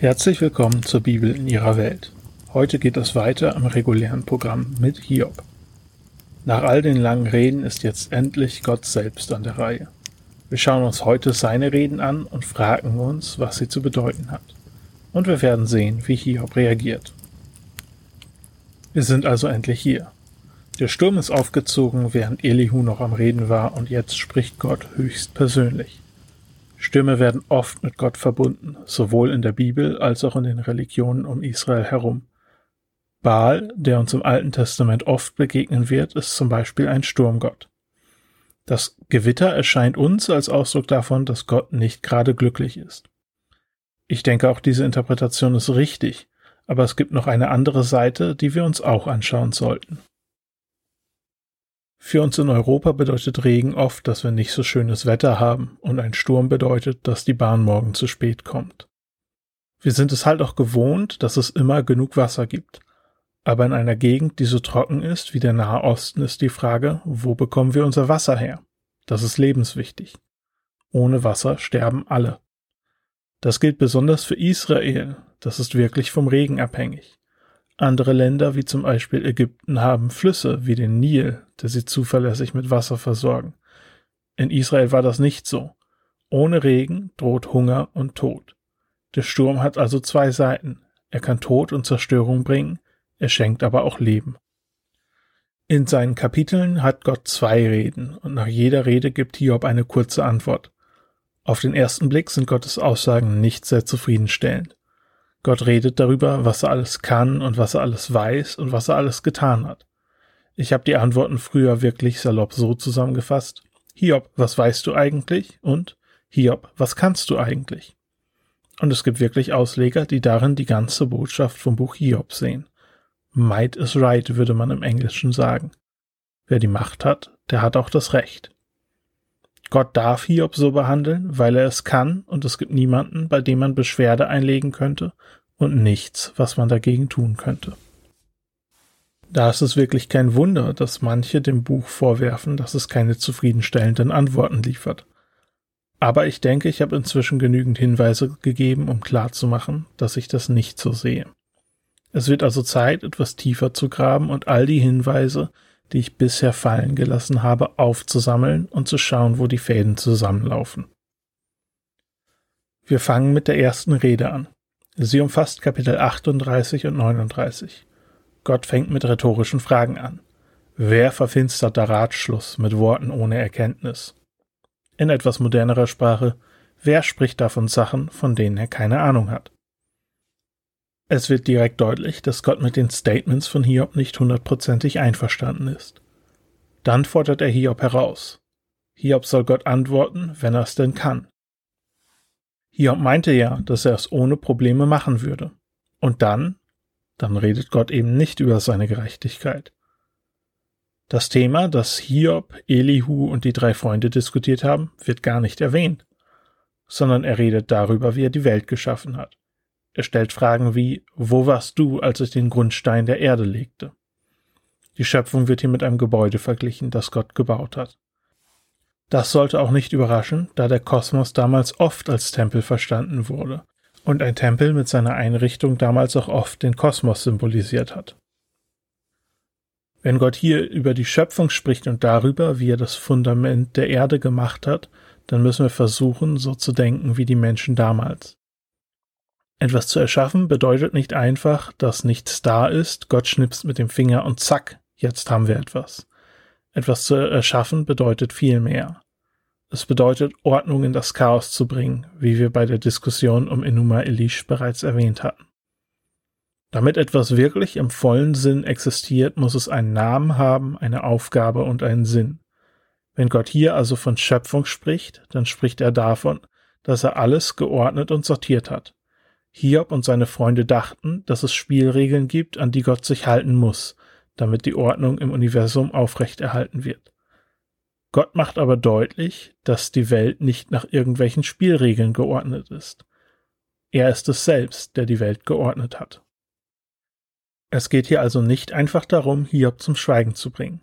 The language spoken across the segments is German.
Herzlich willkommen zur Bibel in ihrer Welt. Heute geht es weiter im regulären Programm mit Hiob. Nach all den langen Reden ist jetzt endlich Gott selbst an der Reihe. Wir schauen uns heute seine Reden an und fragen uns, was sie zu bedeuten hat. Und wir werden sehen, wie Hiob reagiert. Wir sind also endlich hier. Der Sturm ist aufgezogen, während Elihu noch am Reden war, und jetzt spricht Gott höchst persönlich. Stürme werden oft mit Gott verbunden, sowohl in der Bibel als auch in den Religionen um Israel herum. Baal, der uns im Alten Testament oft begegnen wird, ist zum Beispiel ein Sturmgott. Das Gewitter erscheint uns als Ausdruck davon, dass Gott nicht gerade glücklich ist. Ich denke, auch diese Interpretation ist richtig, aber es gibt noch eine andere Seite, die wir uns auch anschauen sollten. Für uns in Europa bedeutet Regen oft, dass wir nicht so schönes Wetter haben und ein Sturm bedeutet, dass die Bahn morgen zu spät kommt. Wir sind es halt auch gewohnt, dass es immer genug Wasser gibt. Aber in einer Gegend, die so trocken ist wie der Nahe Osten, ist die Frage, wo bekommen wir unser Wasser her? Das ist lebenswichtig. Ohne Wasser sterben alle. Das gilt besonders für Israel, das ist wirklich vom Regen abhängig. Andere Länder, wie zum Beispiel Ägypten, haben Flüsse wie den Nil, der sie zuverlässig mit Wasser versorgen. In Israel war das nicht so. Ohne Regen droht Hunger und Tod. Der Sturm hat also zwei Seiten. Er kann Tod und Zerstörung bringen, er schenkt aber auch Leben. In seinen Kapiteln hat Gott zwei Reden, und nach jeder Rede gibt Hiob eine kurze Antwort. Auf den ersten Blick sind Gottes Aussagen nicht sehr zufriedenstellend. Gott redet darüber, was er alles kann und was er alles weiß und was er alles getan hat. Ich habe die Antworten früher wirklich salopp so zusammengefasst. Hiob, was weißt du eigentlich? Und Hiob, was kannst du eigentlich? Und es gibt wirklich Ausleger, die darin die ganze Botschaft vom Buch Hiob sehen. Might is right, würde man im Englischen sagen. Wer die Macht hat, der hat auch das Recht. Gott darf Hiob so behandeln, weil er es kann, und es gibt niemanden, bei dem man Beschwerde einlegen könnte, und nichts, was man dagegen tun könnte. Da ist es wirklich kein Wunder, dass manche dem Buch vorwerfen, dass es keine zufriedenstellenden Antworten liefert. Aber ich denke, ich habe inzwischen genügend Hinweise gegeben, um klarzumachen, dass ich das nicht so sehe. Es wird also Zeit, etwas tiefer zu graben und all die Hinweise, die ich bisher fallen gelassen habe, aufzusammeln und zu schauen, wo die Fäden zusammenlaufen. Wir fangen mit der ersten Rede an. Sie umfasst Kapitel 38 und 39. Gott fängt mit rhetorischen Fragen an. Wer verfinstert der Ratschluss mit Worten ohne Erkenntnis? In etwas modernerer Sprache, wer spricht da von Sachen, von denen er keine Ahnung hat? Es wird direkt deutlich, dass Gott mit den Statements von Hiob nicht hundertprozentig einverstanden ist. Dann fordert er Hiob heraus. Hiob soll Gott antworten, wenn er es denn kann. Hiob meinte ja, dass er es ohne Probleme machen würde. Und dann? Dann redet Gott eben nicht über seine Gerechtigkeit. Das Thema, das Hiob, Elihu und die drei Freunde diskutiert haben, wird gar nicht erwähnt, sondern er redet darüber, wie er die Welt geschaffen hat. Er stellt Fragen wie Wo warst du, als ich den Grundstein der Erde legte? Die Schöpfung wird hier mit einem Gebäude verglichen, das Gott gebaut hat. Das sollte auch nicht überraschen, da der Kosmos damals oft als Tempel verstanden wurde und ein Tempel mit seiner Einrichtung damals auch oft den Kosmos symbolisiert hat. Wenn Gott hier über die Schöpfung spricht und darüber, wie er das Fundament der Erde gemacht hat, dann müssen wir versuchen, so zu denken wie die Menschen damals. Etwas zu erschaffen bedeutet nicht einfach, dass nichts da ist, Gott schnipst mit dem Finger und zack, jetzt haben wir etwas. Etwas zu erschaffen bedeutet viel mehr. Es bedeutet, Ordnung in das Chaos zu bringen, wie wir bei der Diskussion um Enuma Elish bereits erwähnt hatten. Damit etwas wirklich im vollen Sinn existiert, muss es einen Namen haben, eine Aufgabe und einen Sinn. Wenn Gott hier also von Schöpfung spricht, dann spricht er davon, dass er alles geordnet und sortiert hat. Hiob und seine Freunde dachten, dass es Spielregeln gibt, an die Gott sich halten muss, damit die Ordnung im Universum aufrechterhalten wird. Gott macht aber deutlich, dass die Welt nicht nach irgendwelchen Spielregeln geordnet ist. Er ist es selbst, der die Welt geordnet hat. Es geht hier also nicht einfach darum, Hiob zum Schweigen zu bringen,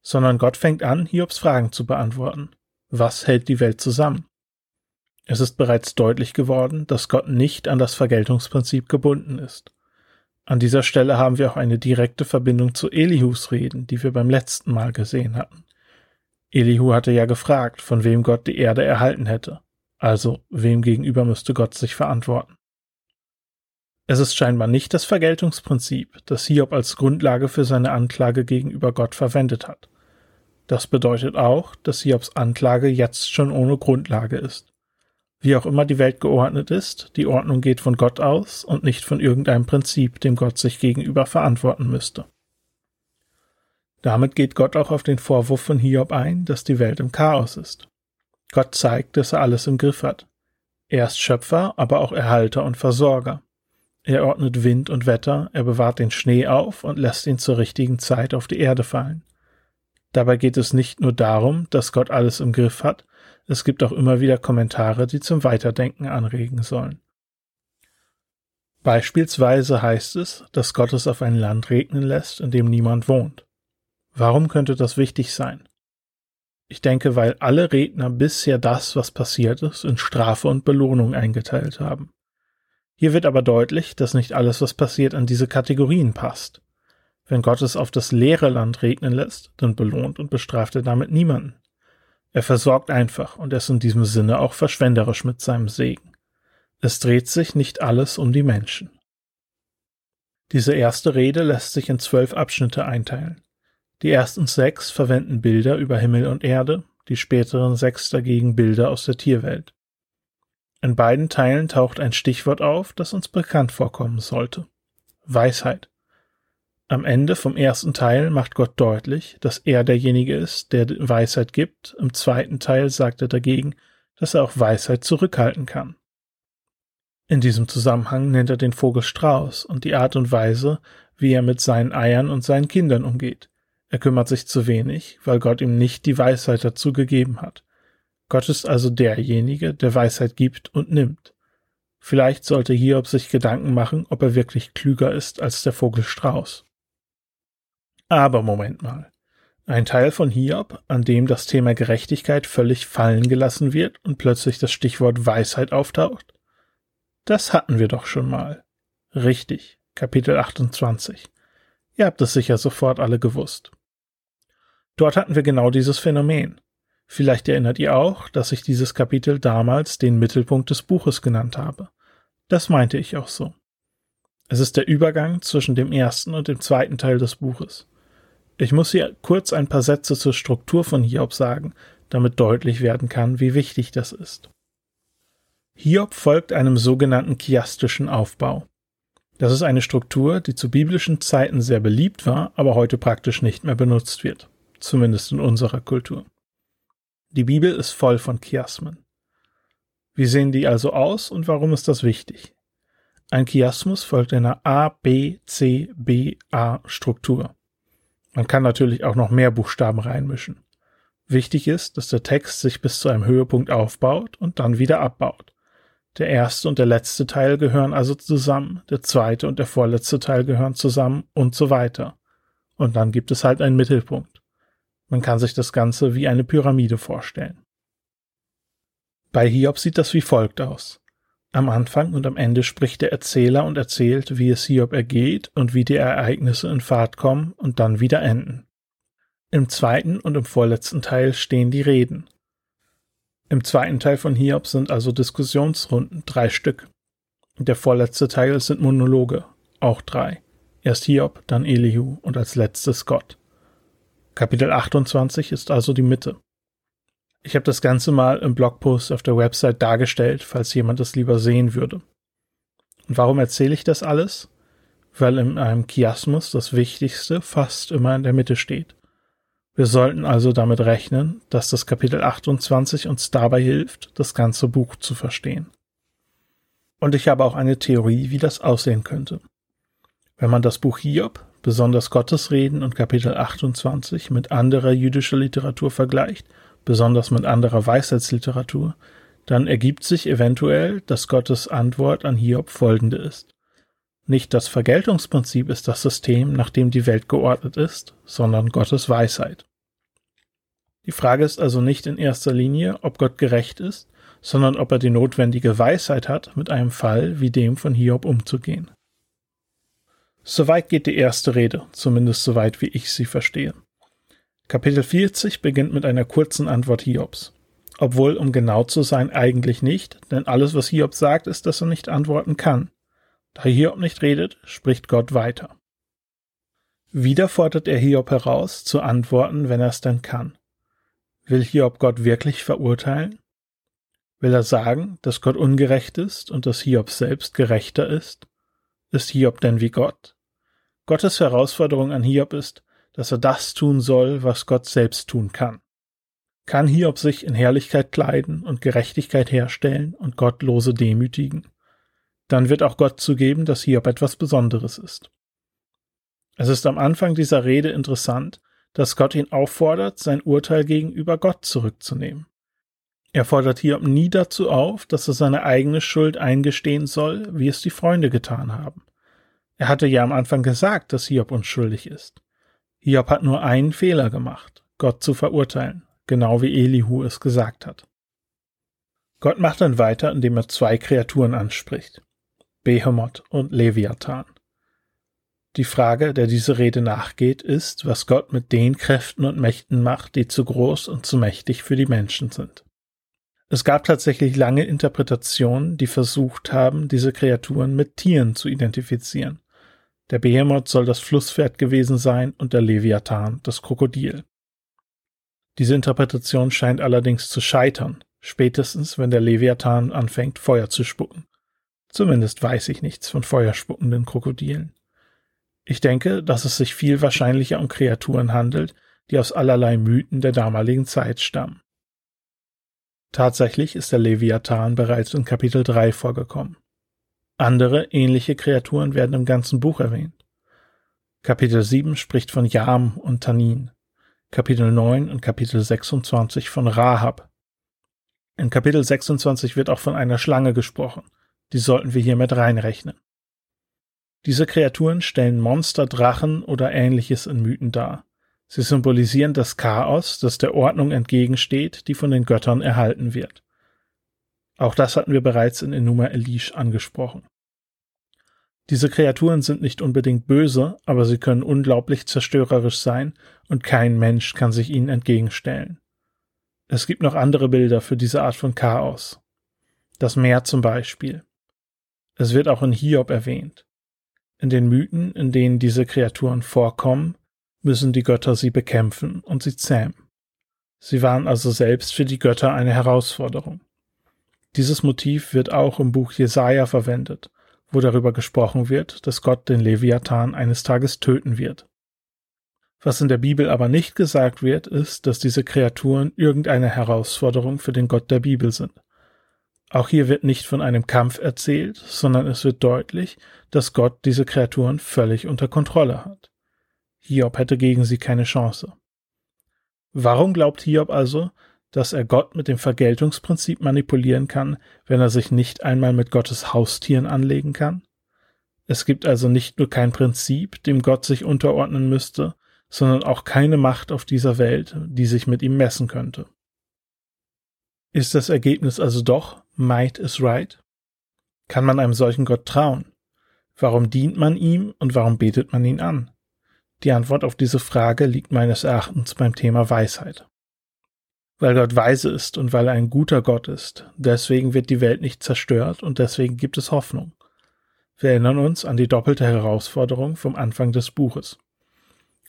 sondern Gott fängt an, Hiobs Fragen zu beantworten. Was hält die Welt zusammen? Es ist bereits deutlich geworden, dass Gott nicht an das Vergeltungsprinzip gebunden ist. An dieser Stelle haben wir auch eine direkte Verbindung zu Elihus Reden, die wir beim letzten Mal gesehen hatten. Elihu hatte ja gefragt, von wem Gott die Erde erhalten hätte. Also, wem gegenüber müsste Gott sich verantworten? Es ist scheinbar nicht das Vergeltungsprinzip, das Hiob als Grundlage für seine Anklage gegenüber Gott verwendet hat. Das bedeutet auch, dass Hiobs Anklage jetzt schon ohne Grundlage ist. Wie auch immer die Welt geordnet ist, die Ordnung geht von Gott aus und nicht von irgendeinem Prinzip, dem Gott sich gegenüber verantworten müsste. Damit geht Gott auch auf den Vorwurf von Hiob ein, dass die Welt im Chaos ist. Gott zeigt, dass er alles im Griff hat. Er ist Schöpfer, aber auch Erhalter und Versorger. Er ordnet Wind und Wetter, er bewahrt den Schnee auf und lässt ihn zur richtigen Zeit auf die Erde fallen. Dabei geht es nicht nur darum, dass Gott alles im Griff hat, es gibt auch immer wieder Kommentare, die zum Weiterdenken anregen sollen. Beispielsweise heißt es, dass Gott es auf ein Land regnen lässt, in dem niemand wohnt. Warum könnte das wichtig sein? Ich denke, weil alle Redner bisher das, was passiert ist, in Strafe und Belohnung eingeteilt haben. Hier wird aber deutlich, dass nicht alles, was passiert, an diese Kategorien passt. Wenn Gott es auf das leere Land regnen lässt, dann belohnt und bestraft er damit niemanden. Er versorgt einfach und ist in diesem Sinne auch verschwenderisch mit seinem Segen. Es dreht sich nicht alles um die Menschen. Diese erste Rede lässt sich in zwölf Abschnitte einteilen. Die ersten sechs verwenden Bilder über Himmel und Erde, die späteren sechs dagegen Bilder aus der Tierwelt. In beiden Teilen taucht ein Stichwort auf, das uns bekannt vorkommen sollte. Weisheit. Am Ende vom ersten Teil macht Gott deutlich, dass er derjenige ist, der Weisheit gibt. Im zweiten Teil sagt er dagegen, dass er auch Weisheit zurückhalten kann. In diesem Zusammenhang nennt er den Vogel Strauß und die Art und Weise, wie er mit seinen Eiern und seinen Kindern umgeht. Er kümmert sich zu wenig, weil Gott ihm nicht die Weisheit dazu gegeben hat. Gott ist also derjenige, der Weisheit gibt und nimmt. Vielleicht sollte Hiob sich Gedanken machen, ob er wirklich klüger ist als der Vogel Strauß. Aber Moment mal. Ein Teil von Hiob, an dem das Thema Gerechtigkeit völlig fallen gelassen wird und plötzlich das Stichwort Weisheit auftaucht? Das hatten wir doch schon mal. Richtig, Kapitel 28. Ihr habt es sicher sofort alle gewusst. Dort hatten wir genau dieses Phänomen. Vielleicht erinnert ihr auch, dass ich dieses Kapitel damals den Mittelpunkt des Buches genannt habe. Das meinte ich auch so. Es ist der Übergang zwischen dem ersten und dem zweiten Teil des Buches. Ich muss hier kurz ein paar Sätze zur Struktur von Hiob sagen, damit deutlich werden kann, wie wichtig das ist. Hiob folgt einem sogenannten chiastischen Aufbau. Das ist eine Struktur, die zu biblischen Zeiten sehr beliebt war, aber heute praktisch nicht mehr benutzt wird, zumindest in unserer Kultur. Die Bibel ist voll von Chiasmen. Wie sehen die also aus und warum ist das wichtig? Ein Chiasmus folgt einer A, B, C, B, A Struktur. Man kann natürlich auch noch mehr Buchstaben reinmischen. Wichtig ist, dass der Text sich bis zu einem Höhepunkt aufbaut und dann wieder abbaut. Der erste und der letzte Teil gehören also zusammen, der zweite und der vorletzte Teil gehören zusammen und so weiter. Und dann gibt es halt einen Mittelpunkt. Man kann sich das Ganze wie eine Pyramide vorstellen. Bei Hiob sieht das wie folgt aus. Am Anfang und am Ende spricht der Erzähler und erzählt, wie es Hiob ergeht und wie die Ereignisse in Fahrt kommen und dann wieder enden. Im zweiten und im vorletzten Teil stehen die Reden. Im zweiten Teil von Hiob sind also Diskussionsrunden, drei Stück. Der vorletzte Teil sind Monologe, auch drei. Erst Hiob, dann Elihu und als letztes Gott. Kapitel 28 ist also die Mitte. Ich habe das Ganze mal im Blogpost auf der Website dargestellt, falls jemand das lieber sehen würde. Und warum erzähle ich das alles? Weil in einem Chiasmus das Wichtigste fast immer in der Mitte steht. Wir sollten also damit rechnen, dass das Kapitel 28 uns dabei hilft, das ganze Buch zu verstehen. Und ich habe auch eine Theorie, wie das aussehen könnte. Wenn man das Buch Hiob, besonders Gottesreden und Kapitel 28 mit anderer jüdischer Literatur vergleicht, besonders mit anderer Weisheitsliteratur, dann ergibt sich eventuell, dass Gottes Antwort an Hiob folgende ist. Nicht das Vergeltungsprinzip ist das System, nach dem die Welt geordnet ist, sondern Gottes Weisheit. Die Frage ist also nicht in erster Linie, ob Gott gerecht ist, sondern ob er die notwendige Weisheit hat, mit einem Fall wie dem von Hiob umzugehen. Soweit geht die erste Rede, zumindest soweit wie ich sie verstehe. Kapitel 40 beginnt mit einer kurzen Antwort Hiobs. Obwohl, um genau zu sein, eigentlich nicht, denn alles, was Hiob sagt, ist, dass er nicht antworten kann. Da Hiob nicht redet, spricht Gott weiter. Wieder fordert er Hiob heraus, zu antworten, wenn er es denn kann. Will Hiob Gott wirklich verurteilen? Will er sagen, dass Gott ungerecht ist und dass Hiob selbst gerechter ist? Ist Hiob denn wie Gott? Gottes Herausforderung an Hiob ist, dass er das tun soll, was Gott selbst tun kann. Kann Hiob sich in Herrlichkeit kleiden und Gerechtigkeit herstellen und Gottlose demütigen? Dann wird auch Gott zugeben, dass Hiob etwas Besonderes ist. Es ist am Anfang dieser Rede interessant, dass Gott ihn auffordert, sein Urteil gegenüber Gott zurückzunehmen. Er fordert Hiob nie dazu auf, dass er seine eigene Schuld eingestehen soll, wie es die Freunde getan haben. Er hatte ja am Anfang gesagt, dass Hiob unschuldig ist. Hiob hat nur einen Fehler gemacht, Gott zu verurteilen, genau wie Elihu es gesagt hat. Gott macht dann weiter, indem er zwei Kreaturen anspricht, Behemoth und Leviathan. Die Frage, der diese Rede nachgeht, ist, was Gott mit den Kräften und Mächten macht, die zu groß und zu mächtig für die Menschen sind. Es gab tatsächlich lange Interpretationen, die versucht haben, diese Kreaturen mit Tieren zu identifizieren. Der Behemoth soll das Flusspferd gewesen sein und der Leviathan das Krokodil. Diese Interpretation scheint allerdings zu scheitern, spätestens wenn der Leviathan anfängt, Feuer zu spucken. Zumindest weiß ich nichts von feuerspuckenden Krokodilen. Ich denke, dass es sich viel wahrscheinlicher um Kreaturen handelt, die aus allerlei Mythen der damaligen Zeit stammen. Tatsächlich ist der Leviathan bereits in Kapitel 3 vorgekommen. Andere ähnliche Kreaturen werden im ganzen Buch erwähnt. Kapitel 7 spricht von Jam und Tanin, Kapitel 9 und Kapitel 26 von Rahab. In Kapitel 26 wird auch von einer Schlange gesprochen, die sollten wir hier mit reinrechnen. Diese Kreaturen stellen Monster, Drachen oder ähnliches in Mythen dar. Sie symbolisieren das Chaos, das der Ordnung entgegensteht, die von den Göttern erhalten wird. Auch das hatten wir bereits in Enuma Elish angesprochen. Diese Kreaturen sind nicht unbedingt böse, aber sie können unglaublich zerstörerisch sein und kein Mensch kann sich ihnen entgegenstellen. Es gibt noch andere Bilder für diese Art von Chaos. Das Meer zum Beispiel. Es wird auch in Hiob erwähnt. In den Mythen, in denen diese Kreaturen vorkommen, müssen die Götter sie bekämpfen und sie zähmen. Sie waren also selbst für die Götter eine Herausforderung. Dieses Motiv wird auch im Buch Jesaja verwendet, wo darüber gesprochen wird, dass Gott den Leviathan eines Tages töten wird. Was in der Bibel aber nicht gesagt wird, ist, dass diese Kreaturen irgendeine Herausforderung für den Gott der Bibel sind. Auch hier wird nicht von einem Kampf erzählt, sondern es wird deutlich, dass Gott diese Kreaturen völlig unter Kontrolle hat. Hiob hätte gegen sie keine Chance. Warum glaubt Hiob also, dass er Gott mit dem Vergeltungsprinzip manipulieren kann, wenn er sich nicht einmal mit Gottes Haustieren anlegen kann? Es gibt also nicht nur kein Prinzip, dem Gott sich unterordnen müsste, sondern auch keine Macht auf dieser Welt, die sich mit ihm messen könnte. Ist das Ergebnis also doch Might is right? Kann man einem solchen Gott trauen? Warum dient man ihm und warum betet man ihn an? Die Antwort auf diese Frage liegt meines Erachtens beim Thema Weisheit. Weil Gott weise ist und weil er ein guter Gott ist, deswegen wird die Welt nicht zerstört und deswegen gibt es Hoffnung. Wir erinnern uns an die doppelte Herausforderung vom Anfang des Buches.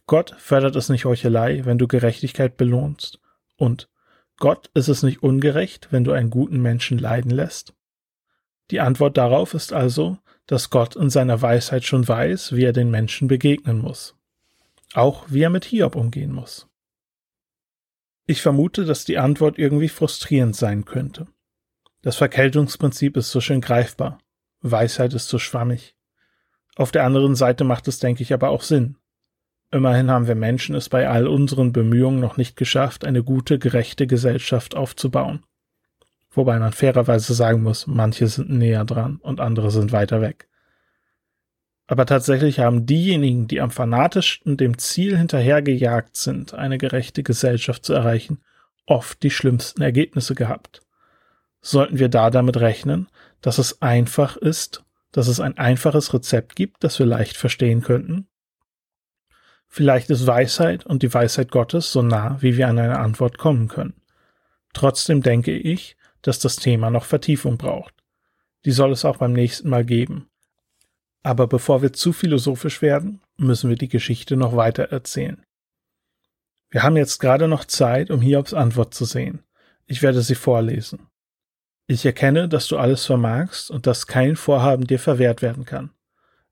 Gott fördert es nicht Heuchelei, wenn du Gerechtigkeit belohnst, und Gott ist es nicht ungerecht, wenn du einen guten Menschen leiden lässt? Die Antwort darauf ist also, dass Gott in seiner Weisheit schon weiß, wie er den Menschen begegnen muss. Auch wie er mit Hiob umgehen muss. Ich vermute, dass die Antwort irgendwie frustrierend sein könnte. Das Verkältungsprinzip ist so schön greifbar. Weisheit ist so schwammig. Auf der anderen Seite macht es, denke ich, aber auch Sinn. Immerhin haben wir Menschen es bei all unseren Bemühungen noch nicht geschafft, eine gute, gerechte Gesellschaft aufzubauen. Wobei man fairerweise sagen muss, manche sind näher dran und andere sind weiter weg. Aber tatsächlich haben diejenigen, die am fanatischsten dem Ziel hinterhergejagt sind, eine gerechte Gesellschaft zu erreichen, oft die schlimmsten Ergebnisse gehabt. Sollten wir da damit rechnen, dass es einfach ist, dass es ein einfaches Rezept gibt, das wir leicht verstehen könnten? Vielleicht ist Weisheit und die Weisheit Gottes so nah, wie wir an eine Antwort kommen können. Trotzdem denke ich, dass das Thema noch Vertiefung braucht. Die soll es auch beim nächsten Mal geben. Aber bevor wir zu philosophisch werden, müssen wir die Geschichte noch weiter erzählen. Wir haben jetzt gerade noch Zeit, um Hiobs Antwort zu sehen. Ich werde sie vorlesen. Ich erkenne, dass du alles vermagst und dass kein Vorhaben dir verwehrt werden kann.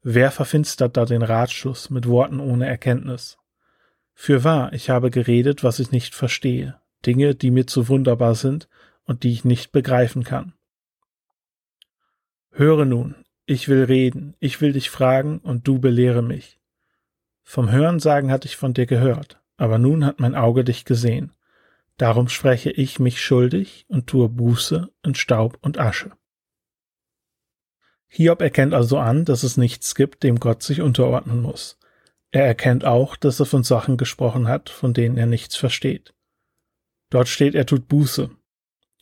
Wer verfinstert da den Ratschluss mit Worten ohne Erkenntnis? Für wahr, ich habe geredet, was ich nicht verstehe, Dinge, die mir zu wunderbar sind und die ich nicht begreifen kann. Höre nun, ich will reden, ich will dich fragen und du belehre mich. Vom Hörensagen hatte ich von dir gehört, aber nun hat mein Auge dich gesehen. Darum spreche ich mich schuldig und tue Buße in Staub und Asche. Hiob erkennt also an, dass es nichts gibt, dem Gott sich unterordnen muss. Er erkennt auch, dass er von Sachen gesprochen hat, von denen er nichts versteht. Dort steht, er tut Buße.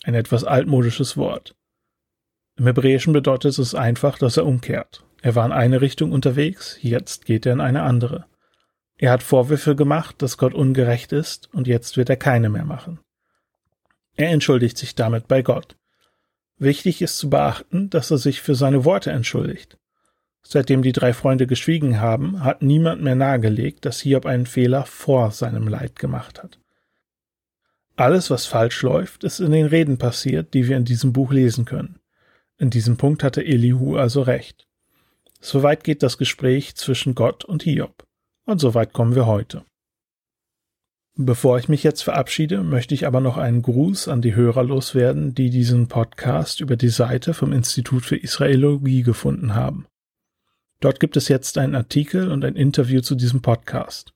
Ein etwas altmodisches Wort. Im Hebräischen bedeutet es einfach, dass er umkehrt. Er war in eine Richtung unterwegs, jetzt geht er in eine andere. Er hat Vorwürfe gemacht, dass Gott ungerecht ist, und jetzt wird er keine mehr machen. Er entschuldigt sich damit bei Gott. Wichtig ist zu beachten, dass er sich für seine Worte entschuldigt. Seitdem die drei Freunde geschwiegen haben, hat niemand mehr nahegelegt, dass Hiob einen Fehler vor seinem Leid gemacht hat. Alles, was falsch läuft, ist in den Reden passiert, die wir in diesem Buch lesen können. In diesem Punkt hatte Elihu also recht. Soweit geht das Gespräch zwischen Gott und Hiob. Und soweit kommen wir heute. Bevor ich mich jetzt verabschiede, möchte ich aber noch einen Gruß an die Hörer loswerden, die diesen Podcast über die Seite vom Institut für Israelologie gefunden haben. Dort gibt es jetzt einen Artikel und ein Interview zu diesem Podcast.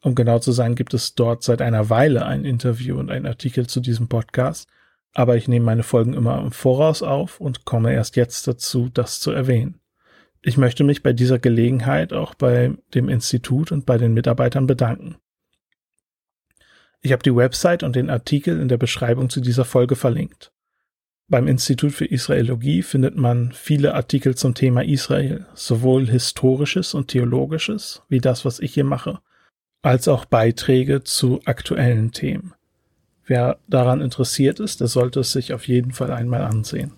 Um genau zu sein, gibt es dort seit einer Weile ein Interview und ein Artikel zu diesem Podcast, aber ich nehme meine Folgen immer im Voraus auf und komme erst jetzt dazu, das zu erwähnen. Ich möchte mich bei dieser Gelegenheit auch bei dem Institut und bei den Mitarbeitern bedanken. Ich habe die Website und den Artikel in der Beschreibung zu dieser Folge verlinkt. Beim Institut für Israelologie findet man viele Artikel zum Thema Israel, sowohl historisches und theologisches, wie das, was ich hier mache, als auch Beiträge zu aktuellen Themen. Wer daran interessiert ist, der sollte es sich auf jeden Fall einmal ansehen.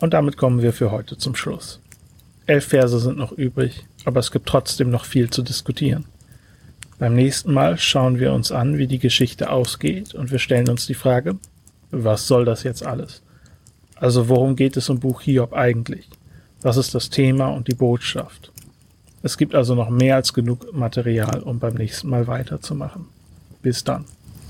Und damit kommen wir für heute zum Schluss. Elf Verse sind noch übrig, aber es gibt trotzdem noch viel zu diskutieren. Beim nächsten Mal schauen wir uns an, wie die Geschichte ausgeht und wir stellen uns die Frage, was soll das jetzt alles? Also worum geht es im Buch Hiob eigentlich? Was ist das Thema und die Botschaft? Es gibt also noch mehr als genug Material, um beim nächsten Mal weiterzumachen. Bis dann.